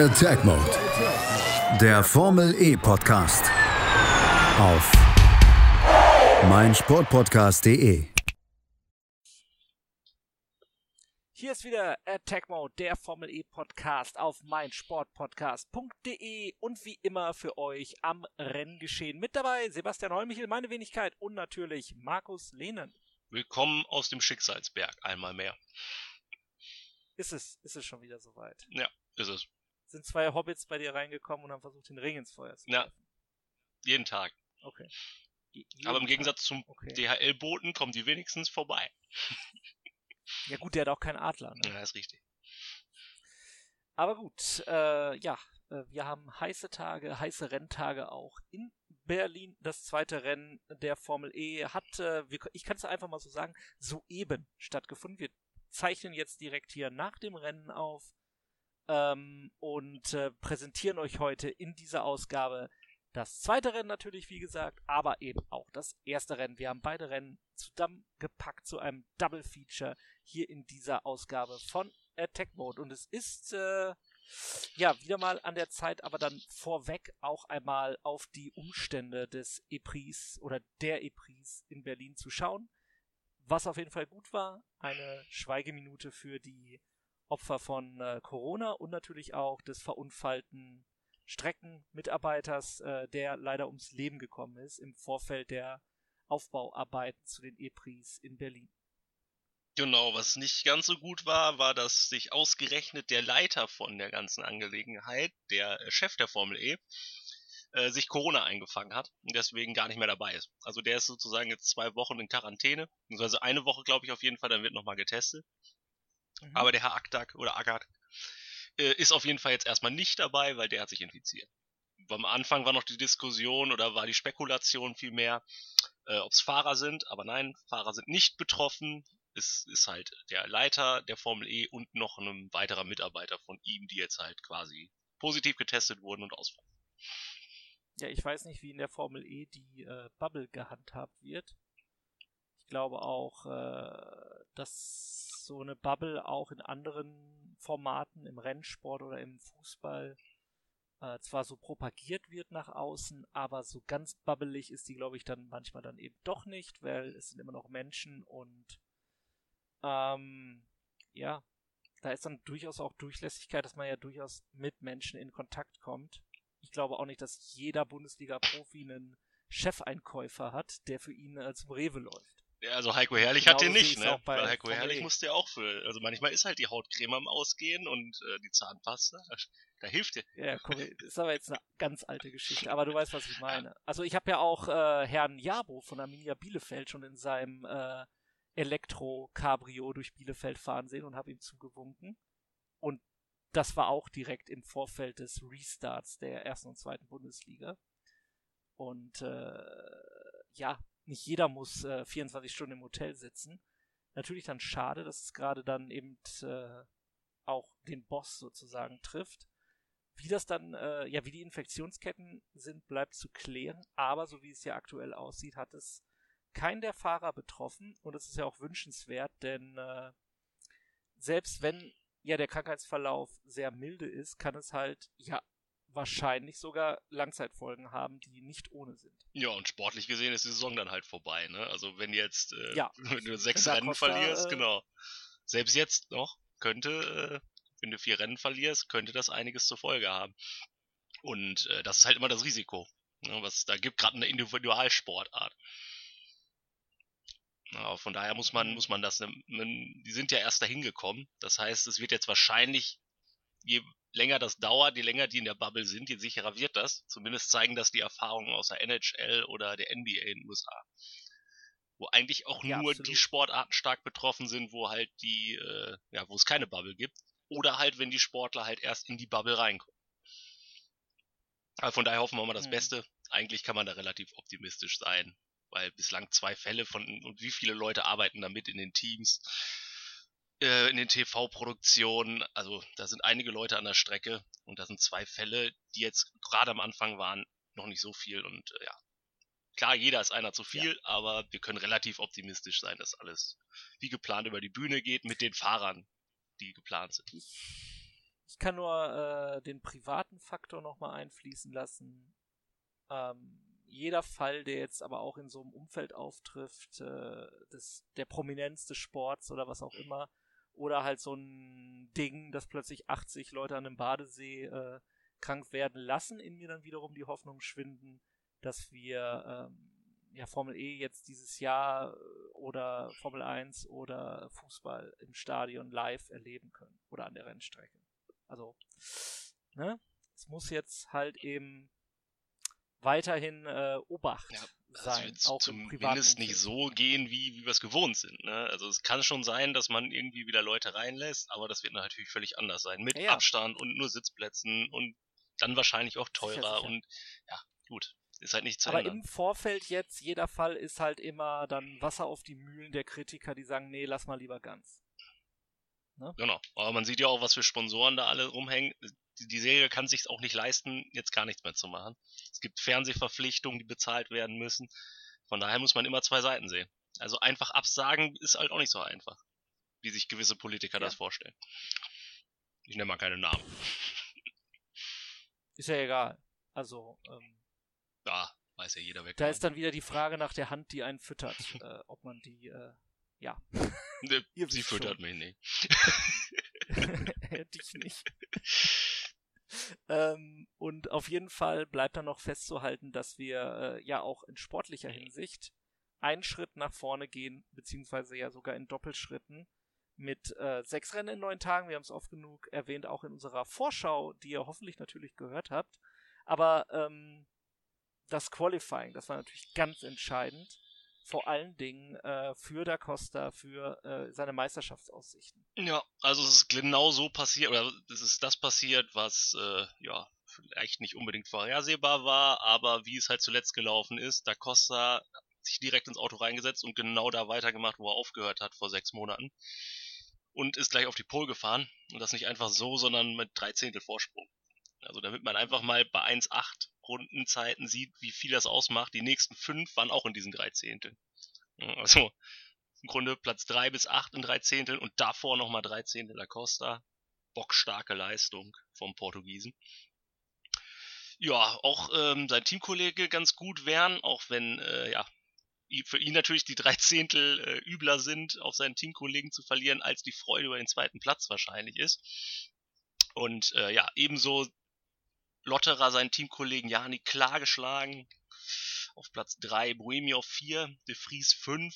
Attack Mode. Der Formel E Podcast. Auf meinsportpodcast.de. Hier ist wieder Attack Mode, der Formel E Podcast auf meinsportpodcast.de und wie immer für euch am Renngeschehen mit dabei Sebastian Holmichel, meine Wenigkeit und natürlich Markus Lehnen. Willkommen aus dem Schicksalsberg, einmal mehr. Ist es, ist es schon wieder soweit? Ja, ist es. Sind zwei Hobbits bei dir reingekommen und haben versucht, den Ring ins Feuer zu Ja. werfen? Jeden Tag. Okay. Je- Aber im jeden Gegensatz zum Tag. Okay. DHL-Boten kommen die wenigstens vorbei. Ja gut, der hat auch keinen Adler. Ne? Ja, ist richtig. Aber gut, äh, ja, äh, wir haben heiße Tage, heiße Renntage auch in Berlin. Das zweite Rennen der Formel E hat, äh, ich kann es einfach mal so sagen, soeben stattgefunden. Wir zeichnen jetzt direkt hier nach dem Rennen auf ähm, und äh, präsentieren euch heute in dieser Ausgabe das zweite Rennen natürlich, wie gesagt, aber eben auch das erste Rennen. Wir haben beide Rennen zusammengepackt zu einem Double Feature hier in dieser Ausgabe von Attack Mode. Und es ist äh, ja wieder mal an der Zeit, aber dann vorweg auch einmal auf die Umstände des EPRIS oder der EPRIS in Berlin zu schauen. Was auf jeden Fall gut war, eine Schweigeminute für die Opfer von äh, Corona und natürlich auch des verunfallten Streckenmitarbeiters, äh, der leider ums Leben gekommen ist im Vorfeld der Aufbauarbeiten zu den EPRIS in Berlin. Genau, was nicht ganz so gut war, war, dass sich ausgerechnet der Leiter von der ganzen Angelegenheit, der äh, Chef der Formel E, äh, sich Corona eingefangen hat und deswegen gar nicht mehr dabei ist. Also der ist sozusagen jetzt zwei Wochen in Quarantäne, beziehungsweise eine Woche glaube ich auf jeden Fall, dann wird nochmal getestet. Mhm. Aber der Herr Aktak oder Agat äh, ist auf jeden Fall jetzt erstmal nicht dabei, weil der hat sich infiziert. Am Anfang war noch die Diskussion oder war die Spekulation vielmehr, äh, ob es Fahrer sind, aber nein, Fahrer sind nicht betroffen. Es ist halt der Leiter der Formel E und noch ein weiterer Mitarbeiter von ihm, die jetzt halt quasi positiv getestet wurden und ausfallen. Ja, ich weiß nicht, wie in der Formel E die äh, Bubble gehandhabt wird. Ich glaube auch, äh, dass so eine Bubble auch in anderen Formaten, im Rennsport oder im Fußball, äh, zwar so propagiert wird nach außen, aber so ganz bubbelig ist die, glaube ich, dann manchmal dann eben doch nicht, weil es sind immer noch Menschen und ähm, ja, da ist dann durchaus auch Durchlässigkeit, dass man ja durchaus mit Menschen in Kontakt kommt. Ich glaube auch nicht, dass jeder Bundesliga-Profi einen Chefeinkäufer hat, der für ihn zum Rewe läuft. Ja, also Heiko Herrlich Genau hat den nicht, ne? Weil Heiko Herrlich E. musste ja auch für, also manchmal ist halt die Hautcreme am Ausgehen und äh, die Zahnpasta, da hilft dir. Ja, korrekt. ist aber jetzt eine ganz alte Geschichte, aber du weißt, was ich meine. Also ich habe ja auch äh, Herrn Jabo von Arminia Bielefeld schon in seinem äh, Elektro-Cabrio durch Bielefeld fahren sehen und habe ihm zugewunken. Und das war auch direkt im Vorfeld des Restarts der ersten und zweiten Bundesliga. Und äh, ja, nicht jeder muss äh, 24 Stunden im Hotel sitzen. Natürlich dann schade, dass es gerade dann eben äh, auch den Boss sozusagen trifft. Wie das dann, äh, ja, wie die Infektionsketten sind, bleibt zu klären. Aber so wie es ja aktuell aussieht, hat es keinen der Fahrer betroffen. Und das ist ja auch wünschenswert, denn äh, selbst wenn ja der Krankheitsverlauf sehr milde ist, kann es halt ja wahrscheinlich sogar Langzeitfolgen haben, die nicht ohne sind. Ja, und sportlich gesehen ist die Saison dann halt vorbei, ne? Also wenn jetzt, äh, Ja. wenn du sechs Rennen Costa, verlierst, äh, genau. Selbst jetzt noch könnte, äh, wenn du vier Rennen verlierst, könnte das einiges zur Folge haben. Und äh, das ist halt immer das Risiko, ne, was es da gibt, gerade in der Individualsportart. Ja, von daher muss man, Mhm. muss man das, ne, man, die sind ja erst dahin gekommen. Das heißt, es wird jetzt wahrscheinlich, je länger das dauert, je länger die in der Bubble sind, je sicherer wird das. Zumindest zeigen das die Erfahrungen aus der NHL oder der NBA in den USA. Wo eigentlich auch Ja, nur absolut. die Sportarten stark betroffen sind, wo halt die, äh, ja, wo es keine Bubble gibt. Oder halt, wenn die Sportler halt erst in die Bubble reinkommen. Aber von daher hoffen wir mal das Mhm. Beste. Eigentlich kann man da relativ optimistisch sein, weil bislang zwei Fälle von und wie viele Leute arbeiten damit in den Teams, in den TV-Produktionen. Also da sind einige Leute an der Strecke und da sind zwei Fälle, die jetzt gerade am Anfang waren, noch nicht so viel und äh, ja. Klar, jeder ist einer zu viel, aber wir können relativ optimistisch sein, dass alles wie geplant über die Bühne geht mit den Fahrern, die geplant sind. Ich, Ich kann nur äh, den privaten Faktor nochmal einfließen lassen. Ähm, jeder Fall, der jetzt aber auch in so einem Umfeld auftrifft, äh, des, der Prominenz des Sports oder was auch immer, oder halt so ein Ding, dass plötzlich 80 Leute an einem Badesee äh, krank werden lassen, in mir dann wiederum die Hoffnung schwinden, dass wir ähm, ja, Formel E jetzt dieses Jahr äh, oder Formel 1 oder Fußball im Stadion live erleben können oder an der Rennstrecke. Also, ne? Es muss jetzt halt eben weiterhin äh, Obacht ja, sein. Also auch zumindest nicht so gehen, wie, wie wir es gewohnt sind. Ne? Also es kann schon sein, dass man irgendwie wieder Leute reinlässt, aber das wird natürlich völlig anders sein. Mit ja, Abstand und nur Sitzplätzen und dann wahrscheinlich auch teurer sicher, sicher. und ja, gut. Ist halt nicht zu Aber ändern. im Vorfeld jetzt, jeder Fall ist halt immer dann Wasser auf die Mühlen der Kritiker, die sagen, nee, lass mal lieber ganz. Ne? Genau. Aber man sieht ja auch, was für Sponsoren da alle rumhängen die Serie kann sich auch nicht leisten, jetzt gar nichts mehr zu machen. Es gibt Fernsehverpflichtungen, die bezahlt werden müssen. Von daher muss man immer zwei Seiten sehen. Also einfach absagen ist halt auch nicht so einfach, wie sich gewisse Politiker ja. das vorstellen. Ich nenne mal keine Namen. Ist ja egal. Also, ähm, Ja, weiß ja jeder, wer Da ist dann wieder die Frage nach der Hand, die einen füttert, äh, ob man die, äh, ja. Ne, sie füttert schon. mich nicht. Dich nicht. Ähm, und auf jeden Fall bleibt dann noch festzuhalten, dass wir äh, ja auch in sportlicher Hinsicht einen Schritt nach vorne gehen, beziehungsweise ja sogar in Doppelschritten mit äh, sechs Rennen in neun Tagen. Wir haben es oft genug erwähnt, auch in unserer Vorschau, die ihr hoffentlich natürlich gehört habt. Aber ähm, das Qualifying, das war natürlich ganz entscheidend vor allen Dingen äh, für Da Costa, für äh, seine Meisterschaftsaussichten. Ja, also es ist genau so passiert, oder es ist das passiert, was äh, ja vielleicht nicht unbedingt vorhersehbar war, aber wie es halt zuletzt gelaufen ist, Da Costa hat sich direkt ins Auto reingesetzt und genau da weitergemacht, wo er aufgehört hat vor sechs Monaten. Und ist gleich auf die Pole gefahren. Und das nicht einfach so, sondern mit drei Zehntel Vorsprung. Also damit man einfach mal bei 1,8 Rundenzeiten sieht, wie viel das ausmacht. Die nächsten fünf waren auch in diesen drei Zehnteln. Also im Grunde Platz drei bis acht in drei Zehnteln und davor nochmal drei Zehntel La Costa. Bockstarke Leistung vom Portugiesen. Ja, auch ähm, sein Teamkollege ganz gut wären, auch wenn äh, ja für ihn natürlich die drei Zehntel äh, übler sind, auf seinen Teamkollegen zu verlieren, als die Freude über den zweiten Platz wahrscheinlich ist. Und äh, ja, ebenso Lotterer seinen Teamkollegen Jani klar geschlagen. Auf Platz 3 Boemi auf 4, De Vries 5.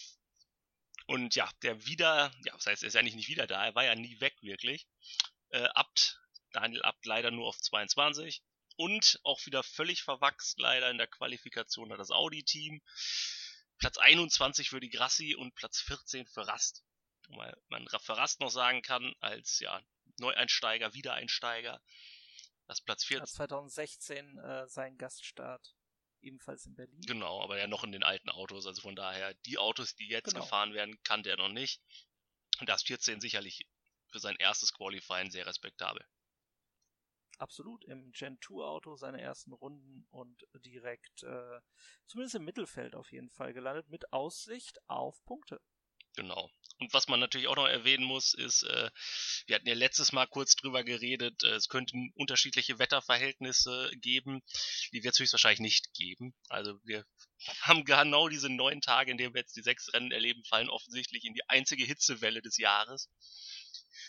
Und ja, der wieder, ja, das heißt, er ist ja nicht, nicht wieder da, er war ja nie weg wirklich. Äh, Abt, Daniel Abt leider nur auf 22. Und auch wieder völlig verwachst leider in der Qualifikation hat das Audi-Team. Platz 21 für die Grassi und Platz 14 für Rast. Weil man für Rast noch sagen kann, als ja, Neueinsteiger, Wiedereinsteiger, das Platz 14. 2016 äh, sein Gaststart. Ebenfalls in Berlin. Genau, aber ja noch in den alten Autos. Also von daher, die Autos, die jetzt genau. gefahren werden, kannte er noch nicht. Und das 14 sicherlich für sein erstes Qualifying sehr respektabel. Absolut, im Gen 2 Auto seine ersten Runden und direkt, äh, zumindest im Mittelfeld auf jeden Fall gelandet, mit Aussicht auf Punkte. Genau. Und was man natürlich auch noch erwähnen muss, ist, äh, wir hatten ja letztes Mal kurz drüber geredet, äh, es könnten unterschiedliche Wetterverhältnisse geben, die wird es höchstwahrscheinlich nicht geben. Also wir haben genau diese neun Tage, in denen wir jetzt die sechs Rennen erleben, fallen offensichtlich in die einzige Hitzewelle des Jahres.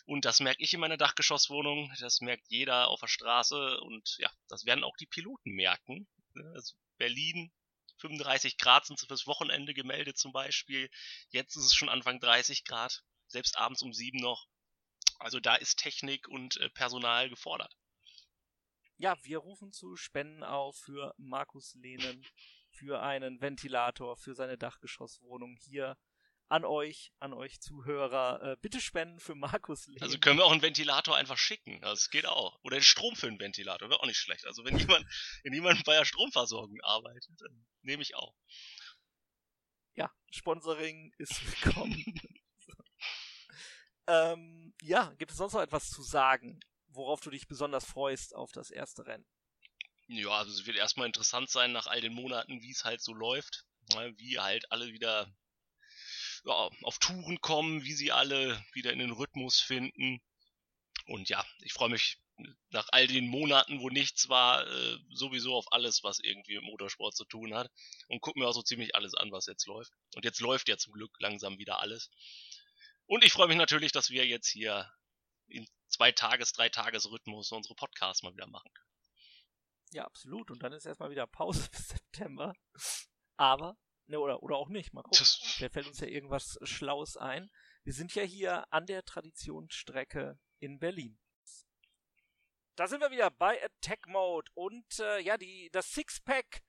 Und das merke ich in meiner Dachgeschosswohnung, das merkt jeder auf der Straße und ja, das werden auch die Piloten merken. Also Berlin 35 Grad sind fürs Wochenende gemeldet zum Beispiel. Jetzt ist es schon Anfang 30 Grad, selbst abends um sieben noch. Also da ist Technik und äh, Personal gefordert. Ja, wir rufen zu Spenden auf für Markus Lehnen, für einen Ventilator, für seine Dachgeschosswohnung hier an euch, an euch Zuhörer, äh, bitte spenden für Markus Lehn. Also können wir auch einen Ventilator einfach schicken. Das geht auch. Oder den Strom für einen Ventilator, wäre auch nicht schlecht. Also wenn jemand, wenn jemand bei der Stromversorgung arbeitet, dann nehme ich auch. Ja, Sponsoring ist willkommen. ähm, ja, gibt es sonst noch etwas zu sagen, worauf du dich besonders freust auf das erste Rennen? Ja, also es wird erstmal interessant sein nach all den Monaten, wie es halt so läuft. Ne, wie halt alle wieder ja, auf Touren kommen, wie sie alle wieder in den Rhythmus finden. Und ja, ich freue mich nach all den Monaten, wo nichts war, äh, sowieso auf alles, was irgendwie mit Motorsport zu tun hat. Und gucke mir auch so ziemlich alles an, was jetzt läuft. Und jetzt läuft ja zum Glück langsam wieder alles. Und ich freue mich natürlich, dass wir jetzt hier in zwei Tages-, drei Tages-Rhythmus unsere Podcasts mal wieder machen können. Ja, absolut. Und dann ist erstmal wieder Pause bis September. Aber, ne, oder, oder auch nicht. Mal gucken. Vielleicht fällt uns ja irgendwas Schlaues ein. Wir sind ja hier an der Traditionsstrecke in Berlin. Da sind wir wieder bei Attack Mode und äh, ja, die, das Sixpack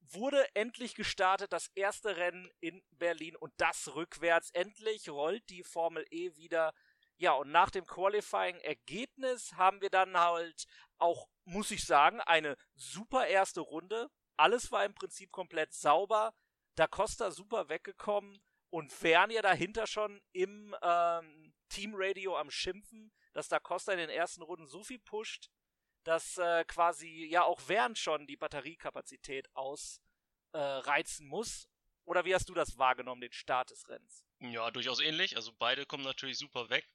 wurde endlich gestartet, das erste Rennen in Berlin und das rückwärts. Endlich rollt die Formel E wieder. Ja, und nach dem Qualifying-Ergebnis haben wir dann halt auch, muss ich sagen, eine super erste Runde. Alles war im Prinzip komplett sauber. Da Costa super weggekommen und Fern dahinter schon im ähm, Teamradio am Schimpfen, dass Da Costa in den ersten Runden so viel pusht, dass äh, quasi ja auch Wern schon die Batteriekapazität ausreizen äh, muss. Oder wie hast du das wahrgenommen, den Start des Rennens? Ja, durchaus ähnlich. Also beide kommen natürlich super weg.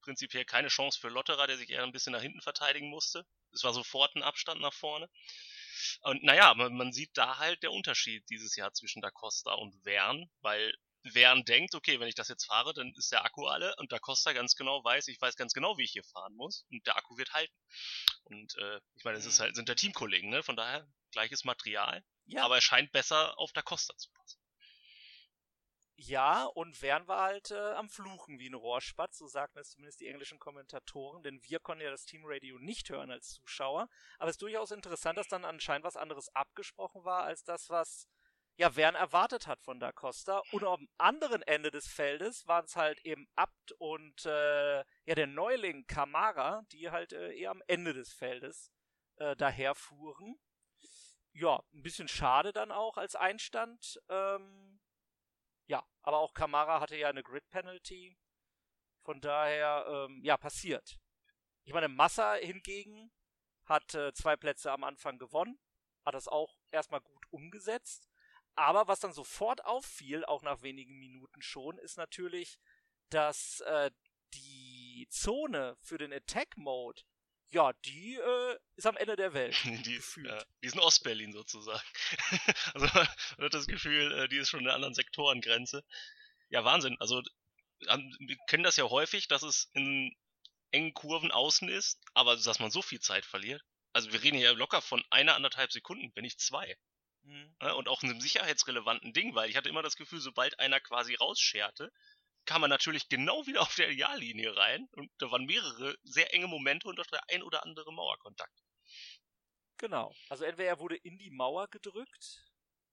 Prinzipiell keine Chance für Lotterer, der sich eher ein bisschen nach hinten verteidigen musste. Es war sofort ein Abstand nach vorne. Und naja, man, man sieht da halt der Unterschied dieses Jahr zwischen Da Costa und Wern, weil Wern denkt, okay, wenn ich das jetzt fahre, dann ist der Akku alle und Da Costa ganz genau weiß, ich weiß ganz genau, wie ich hier fahren muss und der Akku wird halten. Und äh, ich meine, es ist mhm. halt, sind der Teamkollegen, ne? Von daher gleiches Material, ja. aber er scheint besser auf Da Costa zu passen. Ja, und Wern war halt äh, am Fluchen wie ein Rohrspatz, so sagten es zumindest die englischen Kommentatoren, denn wir konnten ja das Teamradio nicht hören als Zuschauer. Aber es ist durchaus interessant, dass dann anscheinend was anderes abgesprochen war, als das, was ja, Wern erwartet hat von Da Costa. Und am anderen Ende des Feldes waren es halt eben Abt und äh, ja der Neuling Kamara, die halt äh, eher am Ende des Feldes äh, daherfuhren. Ja, ein bisschen schade dann auch als Einstand. Ähm, ja, aber auch Kamara hatte ja eine Grid Penalty. Von daher, ähm, ja, passiert. Ich meine, Massa hingegen hat äh, zwei Plätze am Anfang gewonnen, hat das auch erstmal gut umgesetzt aber was dann sofort auffiel, auch nach wenigen Minuten schon, ist natürlich, dass äh, die Zone für den Attack Mode, ja, die äh, ist am Ende der Welt. die, ja, die ist in Ostberlin sozusagen. also man hat das Gefühl, äh, die ist schon in einer anderen Sektorengrenze. Ja, Wahnsinn. Also wir kennen das ja häufig, dass es in engen Kurven außen ist, aber dass man so viel Zeit verliert. Also wir reden hier locker von einer, anderthalb Sekunden, wenn nicht zwei. Mhm. Ne, und auch in einem sicherheitsrelevanten Ding, weil ich hatte immer das Gefühl, sobald einer quasi rausscherte, kam man natürlich genau wieder auf der Ideallinie rein und da waren mehrere sehr enge Momente und auch der ein oder andere Mauerkontakt. Genau. Also entweder er wurde in die Mauer gedrückt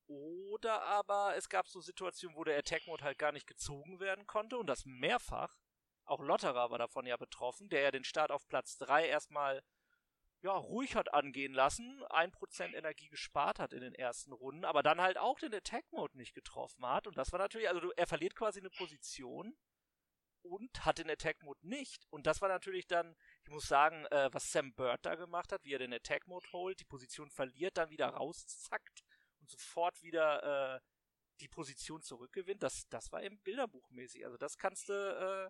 oder aber es gab so Situationen, wo der Attack Mode halt gar nicht gezogen werden konnte und das mehrfach. Auch Lotterer war davon ja betroffen, der ja den Start auf Platz 3 erstmal ja, ruhig hat angehen lassen, 1% Energie gespart hat in den ersten Runden, aber dann halt auch den Attack-Mode nicht getroffen hat. Und das war natürlich, also er verliert quasi eine Position und hat den Attack-Mode nicht. Und das war natürlich dann, ich muss sagen, äh, was Sam Bird da gemacht hat, wie er den Attack-Mode holt, die Position verliert, dann wieder rauszackt und sofort wieder äh, die Position zurückgewinnt, das, das war eben bilderbuchmäßig. Also das kannst du äh,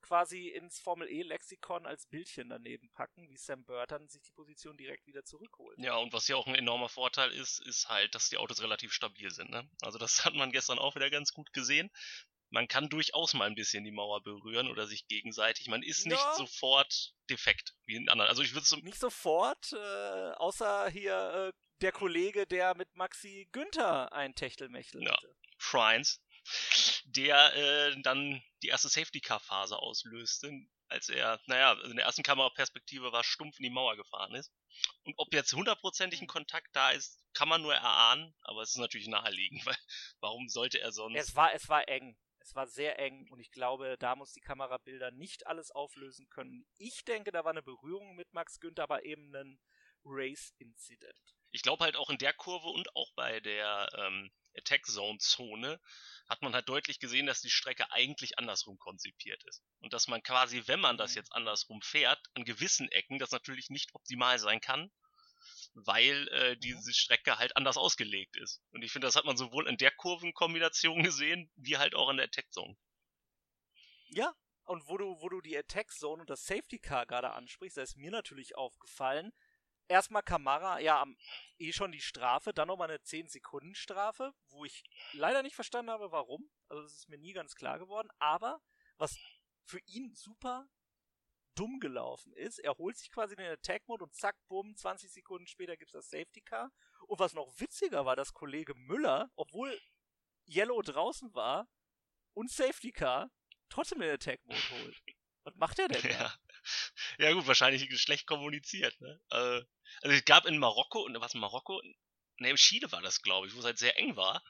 quasi ins Formel E Lexikon als Bildchen daneben packen, wie Sam Burton sich die Position direkt wieder zurückholt. Ja, und was ja auch ein enormer Vorteil ist, ist halt, dass die Autos relativ stabil sind. Ne? Also das hat man gestern auch wieder ganz gut gesehen. Man kann durchaus mal ein bisschen die Mauer berühren oder sich gegenseitig. Man ist ja. nicht sofort defekt wie in anderen. Also ich würde so nicht sofort, äh, außer hier äh, der Kollege, der mit Maxi Günther ein Techtelmechtel ja. hatte. Shrines, der äh, dann die erste Safety-Car-Phase auslöste, als er, naja, also in der ersten Kameraperspektive war, stumpf in die Mauer gefahren ist. Und ob jetzt hundertprozentig ein Kontakt da ist, kann man nur erahnen, aber es ist natürlich naheliegend, weil warum sollte er sonst. Es war, es war eng. Es war sehr eng und ich glaube, da muss die Kamerabilder nicht alles auflösen können. Ich denke, da war eine Berührung mit Max Günther, aber eben ein Race-Incident ich glaube halt auch in der Kurve und auch bei der ähm, Attack Zone Zone hat man halt deutlich gesehen, dass die Strecke eigentlich andersrum konzipiert ist. Und dass man quasi, wenn man das mhm. jetzt andersrum fährt, an gewissen Ecken das natürlich nicht optimal sein kann, weil äh, mhm. diese Strecke halt anders ausgelegt ist. Und ich finde, das hat man sowohl in der Kurvenkombination gesehen, wie halt auch in der Attack Zone. Ja, Und wo du, wo du die Attack Zone und das Safety Car gerade ansprichst, da ist mir natürlich aufgefallen. Erstmal Kamara, ja, eh schon die Strafe, dann nochmal eine 10-Sekunden-Strafe, wo ich leider nicht verstanden habe, warum. Also das ist mir nie ganz klar geworden. Aber was für ihn super dumm gelaufen ist, er holt sich quasi den Attack-Mode und zack, bumm, 20 Sekunden später gibt's das Safety Car. Und was noch witziger war, dass Kollege Müller, obwohl Yellow draußen war und Safety Car, trotzdem den Attack-Mode holt. Was macht er denn da? Ja. gut, wahrscheinlich schlecht kommuniziert. Ne? Also, also es gab in Marokko, und was in Marokko? Ne, in Chile war das, glaube ich, wo es halt sehr eng war.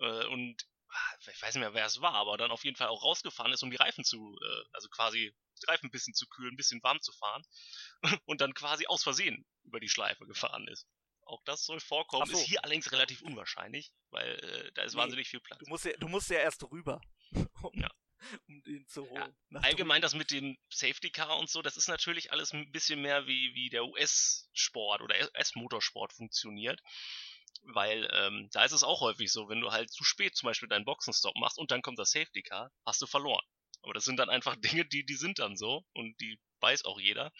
Äh, und ah, ich weiß nicht mehr, wer es war, aber dann auf jeden Fall auch rausgefahren ist, um die Reifen zu, äh, also quasi die Reifen ein bisschen zu kühlen, ein bisschen warm zu fahren und dann quasi aus Versehen über die Schleife gefahren ist. Auch das soll vorkommen, so. ist hier allerdings relativ unwahrscheinlich, weil äh, da ist Nee, wahnsinnig viel Platz. Du musst ja, du musst ja erst rüber, um, Ja. um den zu holen. Ja, Allgemein das mit dem Safety Car und so, das ist natürlich alles ein bisschen mehr wie, wie der US-Sport oder US-Motorsport funktioniert. Weil ähm, da ist es auch häufig so, wenn du halt zu spät zum Beispiel deinen Boxenstopp machst und dann kommt das Safety Car, hast du verloren. Aber das sind dann einfach Dinge, die, die sind dann so und die weiß auch jeder.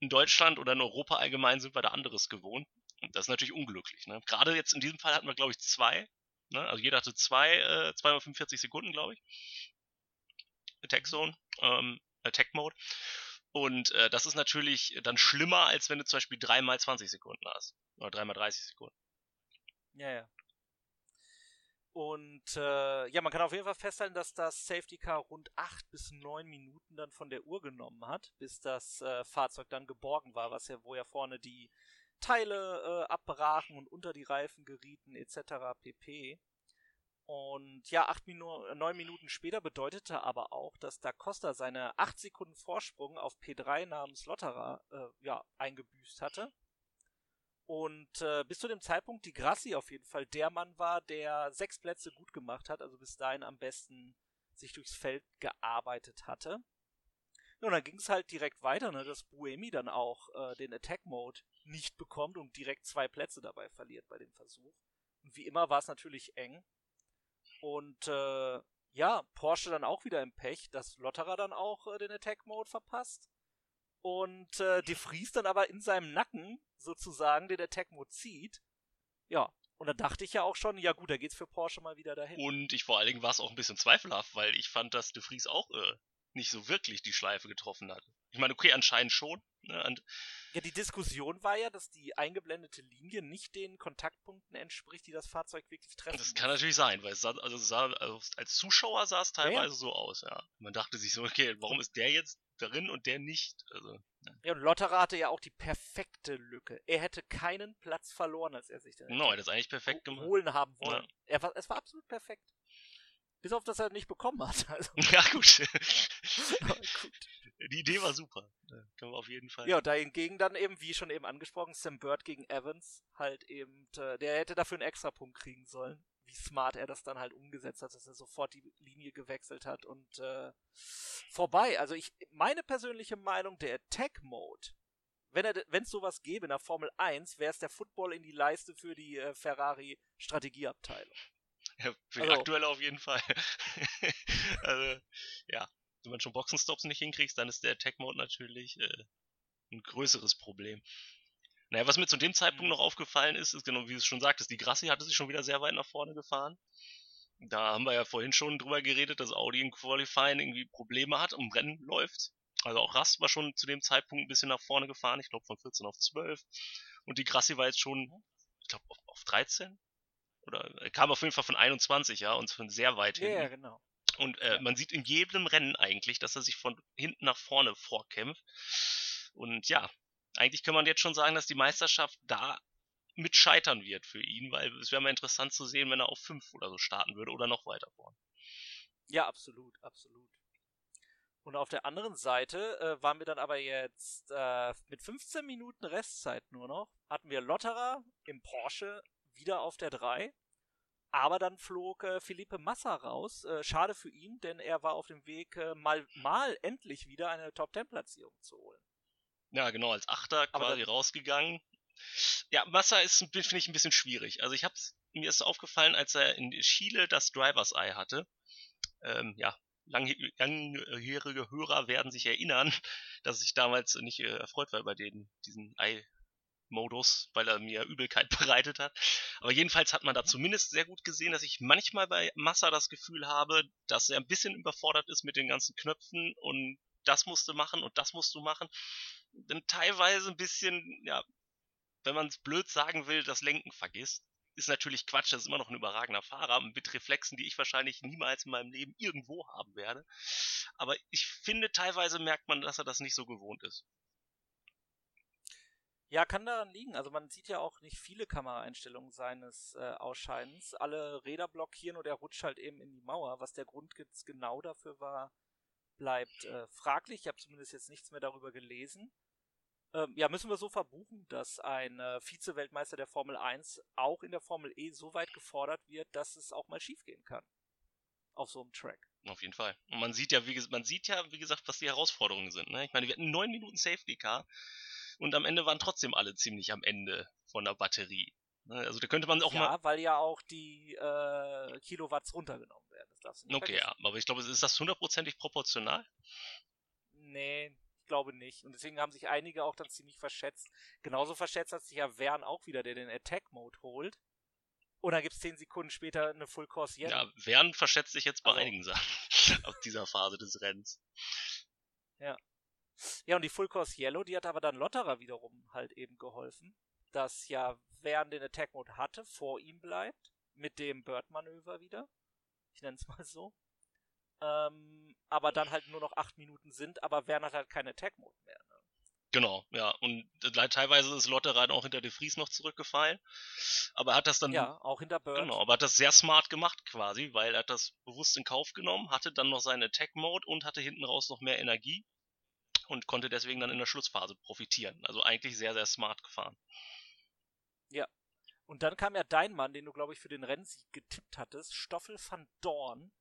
In Deutschland oder in Europa allgemein sind wir da anderes gewohnt. Und das ist natürlich unglücklich. Ne? Gerade jetzt in diesem Fall hatten wir, glaube ich, zwei. Ne? Also jeder hatte zwei, äh, zweimal 45 Sekunden, glaube ich. Attack Zone, ähm, Attack Mode. Und äh, das ist natürlich dann schlimmer, als wenn du zum Beispiel dreimal 20 Sekunden hast. Oder dreimal 30 Sekunden. Ja, ja. Und äh, ja, man kann auf jeden Fall festhalten, dass das Safety Car rund acht bis neun Minuten dann von der Uhr genommen hat, bis das äh, Fahrzeug dann geborgen war, was ja, wo ja vorne die Teile äh, abbrachen und unter die Reifen gerieten, etc. pp. Und ja, acht Minu neun Minuten später bedeutete aber auch, dass Da Costa seine acht Sekunden Vorsprung auf P3 namens Lotterer äh, ja, eingebüßt hatte. Und äh, bis zu dem Zeitpunkt die Grassi auf jeden Fall der Mann war, der sechs Plätze gut gemacht hat, also bis dahin am besten sich durchs Feld gearbeitet hatte. Nun, dann ging es halt direkt weiter, ne, dass Buemi dann auch äh, den Attack Mode nicht bekommt und direkt zwei Plätze dabei verliert bei dem Versuch. Und wie immer war es natürlich eng. Und äh, ja, Porsche dann auch wieder im Pech, dass Lotterer dann auch äh, den Attack Mode verpasst. Und äh, De Vries dann aber in seinem Nacken sozusagen den Attack Mode zieht. Ja, und da dachte ich ja auch schon, ja gut, da geht's für Porsche mal wieder dahin. Und ich vor allen Dingen war es auch ein bisschen zweifelhaft, weil ich fand, dass De Vries auch äh, nicht so wirklich die Schleife getroffen hat. Ich meine, okay, anscheinend schon. Ne? Und Ja, die Diskussion war ja, dass die eingeblendete Linie nicht den Kontaktpunkten entspricht, die das Fahrzeug wirklich treffen das muss. kann natürlich sein, weil es sah, also es sah, also als Zuschauer sah es Ja, ja. teilweise so aus, ja. Man dachte sich so, okay, warum ist der jetzt drin und der nicht? Also, Ja, und Lotterer hatte ja auch die perfekte Lücke. Er hätte keinen Platz verloren, als er sich den no, das ist eigentlich perfekt gemacht. holen haben wollen. Er war, es war absolut perfekt. Bis auf, dass er nicht bekommen hat. Also, Ja, gut. Die Idee war super. Können wir auf jeden Fall. Ja, dahingegen dann eben, wie schon eben angesprochen, Sam Bird gegen Evans, halt eben, äh, der hätte dafür einen Extrapunkt kriegen sollen. Wie smart er das dann halt umgesetzt hat, dass er sofort die Linie gewechselt hat und äh, vorbei. Also ich, meine persönliche Meinung, der Attack Mode, wenn es sowas gäbe in der Formel 1, wäre es der Football in die Leiste für die äh, Ferrari Strategieabteilung. Ja, Also- die aktuelle auf jeden Fall. also, ja. Wenn man schon Boxenstops nicht hinkriegst, dann ist der Attack Mode natürlich äh, ein größeres Problem. Naja, was mir zu dem Zeitpunkt Mhm. noch aufgefallen ist, ist genau wie du es schon sagtest, die Grassi hatte sich schon wieder sehr weit nach vorne gefahren. Da haben wir ja vorhin schon drüber geredet, dass Audi im Qualifying irgendwie Probleme hat, im Rennen läuft. Also auch Rast war schon zu dem Zeitpunkt ein bisschen nach vorne gefahren, ich glaube von 14 auf 12. Und die Grassi war jetzt schon, ich glaube, auf, auf 13? Oder er kam auf jeden Fall von 21, ja, und von sehr weit Ja, hinten. ja, genau. Und äh, man sieht in jedem Rennen eigentlich, dass er sich von hinten nach vorne vorkämpft. Und ja, eigentlich kann man jetzt schon sagen, dass die Meisterschaft da mit scheitern wird für ihn, weil es wäre mal interessant zu sehen, wenn er auf 5 oder so starten würde oder noch weiter vorne. Ja, absolut, absolut. Und auf der anderen Seite äh, waren wir dann aber jetzt äh, mit 15 Minuten Restzeit nur noch, hatten wir Lotterer im Porsche wieder auf der 3. Aber dann flog äh, Felipe Massa raus. Äh, schade für ihn, denn er war auf dem Weg, äh, mal, mal endlich wieder eine Top-10-Platzierung zu holen. Ja, genau, als Achter Aber quasi rausgegangen. Ja, Massa ist, finde ich, ein bisschen schwierig. Also ich hab's, mir ist aufgefallen, als er in Chile das Drivers Eye hatte. Ähm, ja, langjährige Hörer werden sich erinnern, dass ich damals nicht äh, erfreut war über den, diesen Ei, Modus, weil er mir Übelkeit bereitet hat. Aber jedenfalls hat man da mhm. zumindest sehr gut gesehen, dass ich manchmal bei Massa das Gefühl habe, dass er ein bisschen überfordert ist mit den ganzen Knöpfen und das musst du machen und das musst du machen. Denn teilweise ein bisschen, ja, wenn man es blöd sagen will, das Lenken vergisst. Ist natürlich Quatsch, das ist immer noch ein überragender Fahrer mit Reflexen, die ich wahrscheinlich niemals in meinem Leben irgendwo haben werde. Aber ich finde, teilweise merkt man, dass er das nicht so gewohnt ist. Ja, kann daran liegen. Also man sieht ja auch nicht viele Kameraeinstellungen seines äh, Ausscheidens. Alle Räder blockieren und er rutscht halt eben in die Mauer. Was der Grund jetzt genau dafür war, bleibt äh, fraglich. Ich habe zumindest jetzt nichts mehr darüber gelesen. Ähm, ja, müssen wir so verbuchen, dass ein äh, Vize-Weltmeister der Formel 1 auch in der Formel E so weit gefordert wird, dass es auch mal schiefgehen kann. Auf so einem Track. Auf jeden Fall. Und man sieht ja, wie, man sieht ja, wie gesagt, was die Herausforderungen sind. Ne? Ich meine, wir hatten neun Minuten Safety Car und am Ende waren trotzdem alle ziemlich am Ende von der Batterie. Ne? Also da könnte man auch ja, mal. Ja, weil ja auch die äh, Kilowatts runtergenommen werden. Das okay, ja, aber ich glaube, ist das hundertprozentig proportional? Nee, ich glaube nicht. Und deswegen haben sich einige auch dann ziemlich verschätzt. Genauso verschätzt hat sich ja Wern auch wieder, der den Attack-Mode holt. Und dann gibt es zehn Sekunden später eine Full Course Yellow. Ja, Wern verschätzt sich jetzt bei also. einigen Sachen auf dieser Phase des Rennens. Ja. Ja, und die Full Course Yellow, die hat aber dann Lotterer wiederum halt eben geholfen, dass ja während den Attack Mode hatte, vor ihm bleibt, mit dem Bird-Manöver wieder. Ich nenne es mal so. Ähm, aber dann halt nur noch acht Minuten sind, aber Werner hat halt keine Attack Mode mehr. Ne? Genau, ja. Und teilweise ist Lotterer auch hinter De Vries noch zurückgefallen. Aber er hat das dann. Ja, auch hinter Bird. Genau, aber hat das sehr smart gemacht quasi, weil er hat das bewusst in Kauf genommen, hatte dann noch seine Attack Mode und hatte hinten raus noch mehr Energie und konnte deswegen dann in der Schlussphase profitieren. Also eigentlich sehr, sehr smart gefahren. Ja. Und dann kam ja dein Mann, den du, glaube ich, für den Rennsieg getippt hattest, Stoffel van Dorn.